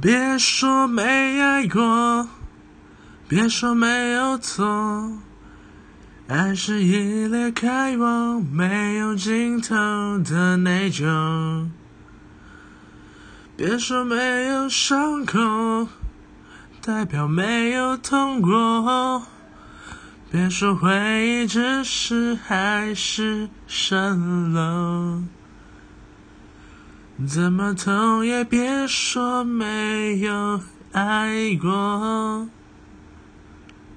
别说没爱过，别说没有错，爱是一列开往没有尽头的内疚。别说没有伤口，代表没有痛过。别说回忆只是海市蜃楼，怎么痛也别说没有爱过。